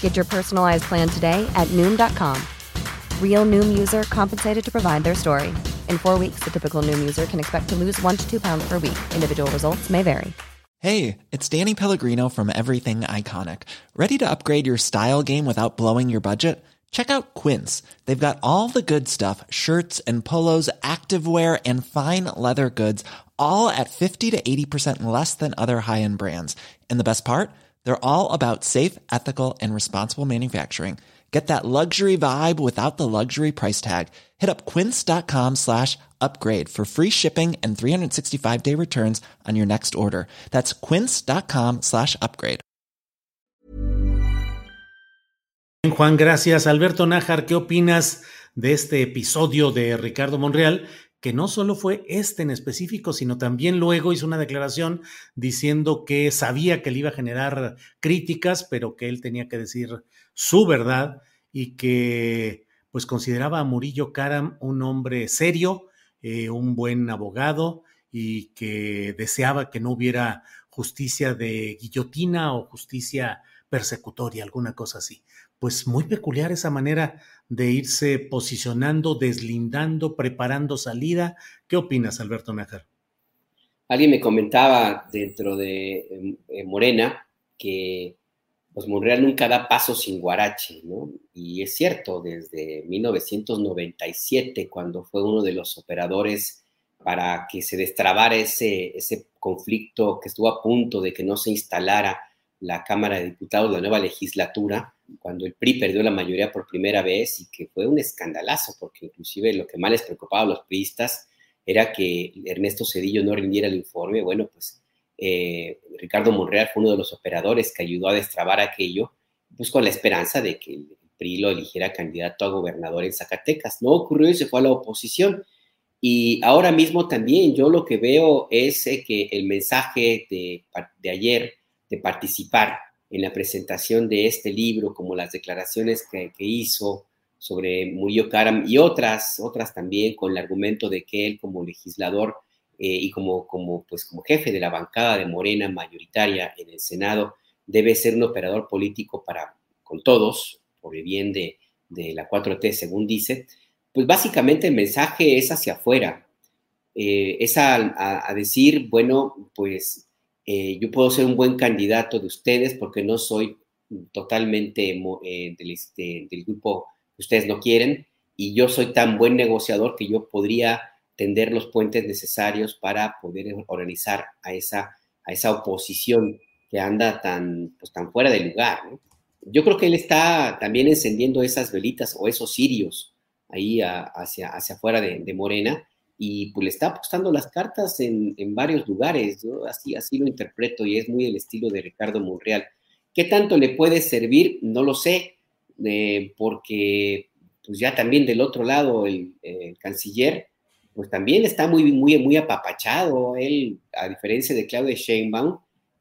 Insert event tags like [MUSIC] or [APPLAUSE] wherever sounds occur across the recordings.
Get your personalized plan today at Noom.com. Real Noom user compensated to provide their story. In four weeks, the typical Noom user can expect to lose one to two pounds per week. Individual results may vary. Hey, it's Danny Pellegrino from Everything Iconic. Ready to upgrade your style game without blowing your budget? Check out Quince. They've got all the good stuff shirts and polos, activewear, and fine leather goods, all at 50 to 80% less than other high end brands. And the best part? They're all about safe, ethical, and responsible manufacturing. Get that luxury vibe without the luxury price tag. Hit up quince.com slash upgrade for free shipping and 365 day returns on your next order. That's quince.com slash upgrade. Juan, gracias. Alberto Nájar, ¿qué opinas de este episodio de Ricardo Monreal? Que no solo fue este en específico, sino también luego hizo una declaración diciendo que sabía que le iba a generar críticas, pero que él tenía que decir su verdad y que pues consideraba a Murillo Karam un hombre serio, eh, un buen abogado y que deseaba que no hubiera justicia de guillotina o justicia persecutoria, alguna cosa así. Pues muy peculiar esa manera de irse posicionando, deslindando, preparando salida. ¿Qué opinas, Alberto Nájar? Alguien me comentaba dentro de em, eh, Morena que pues Monreal nunca da paso sin Guarache, ¿no? Y es cierto, desde 1997, cuando fue uno de los operadores para que se destrabara ese, ese conflicto que estuvo a punto de que no se instalara la Cámara de Diputados, la nueva legislatura, cuando el PRI perdió la mayoría por primera vez y que fue un escandalazo, porque inclusive lo que más les preocupaba a los priistas era que Ernesto Cedillo no rindiera el informe. Bueno, pues eh, Ricardo Monreal fue uno de los operadores que ayudó a destrabar aquello, pues con la esperanza de que el PRI lo eligiera candidato a gobernador en Zacatecas. No ocurrió y se fue a la oposición. Y ahora mismo también yo lo que veo es eh, que el mensaje de, de ayer de participar en la presentación de este libro, como las declaraciones que, hizo sobre Murillo Karam y otras, otras también con el argumento de que él como legislador eh, y como, como, pues, como jefe de la bancada de Morena mayoritaria en el Senado, debe ser un operador político para con todos, por el bien de, la 4T, según dice, pues básicamente el mensaje es hacia afuera, eh, es a, a, decir, bueno, pues eh, yo puedo ser un buen candidato de ustedes porque no soy totalmente eh, del, este, del grupo que ustedes no quieren y yo soy tan buen negociador que yo podría tender los puentes necesarios para poder organizar a esa, a esa oposición que anda tan, pues, tan fuera de lugar. Yo creo que él está también encendiendo esas velitas o esos cirios ahí hacia, hacia afuera de, de Morena y pues le está apostando las cartas en, varios lugares, así, así lo interpreto y es muy el estilo de Ricardo Monreal. ¿Qué tanto le puede servir? No lo sé, eh, porque pues ya también del otro lado el, canciller pues también está muy, muy, muy apapachado. Él, a diferencia de Claudia Sheinbaum,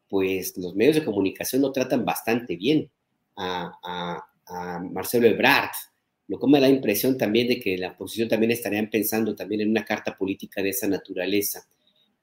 pues los medios de comunicación lo tratan bastante bien a, a Marcelo Ebrard lo que me da la impresión también de que la oposición también estarían pensando también en una carta política de esa naturaleza.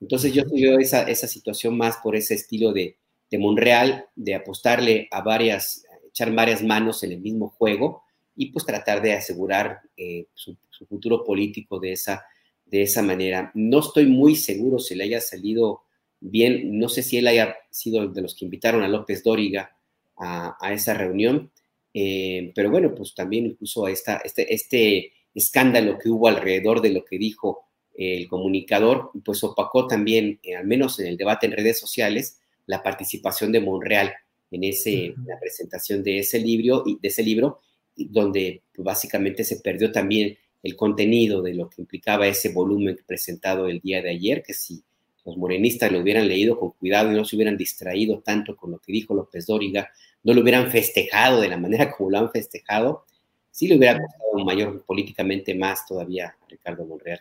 Entonces yo veo esa, esa situación más por ese estilo de, de Monreal, de apostarle a varias, echar varias manos en el mismo juego y pues tratar de asegurar eh, su, futuro político de esa, de esa manera. No estoy muy seguro si le haya salido bien, no sé si él haya sido de los que invitaron a López Dóriga a, a esa reunión, eh, pero bueno, pues también incluso esta, este, este escándalo que hubo alrededor de lo que dijo el comunicador, pues opacó también, eh, al menos en el debate en redes sociales, la participación de Monreal en ese, la presentación de ese libro, y de ese libro, donde pues, básicamente se perdió también el contenido de lo que implicaba ese volumen presentado el día de ayer, que si los morenistas lo hubieran leído con cuidado y no se hubieran distraído tanto con lo que dijo López Dóriga, no lo hubieran festejado de la manera [LAUGHS] como lo han festejado, sí le hubiera costado mayor políticamente más todavía a Ricardo Monreal.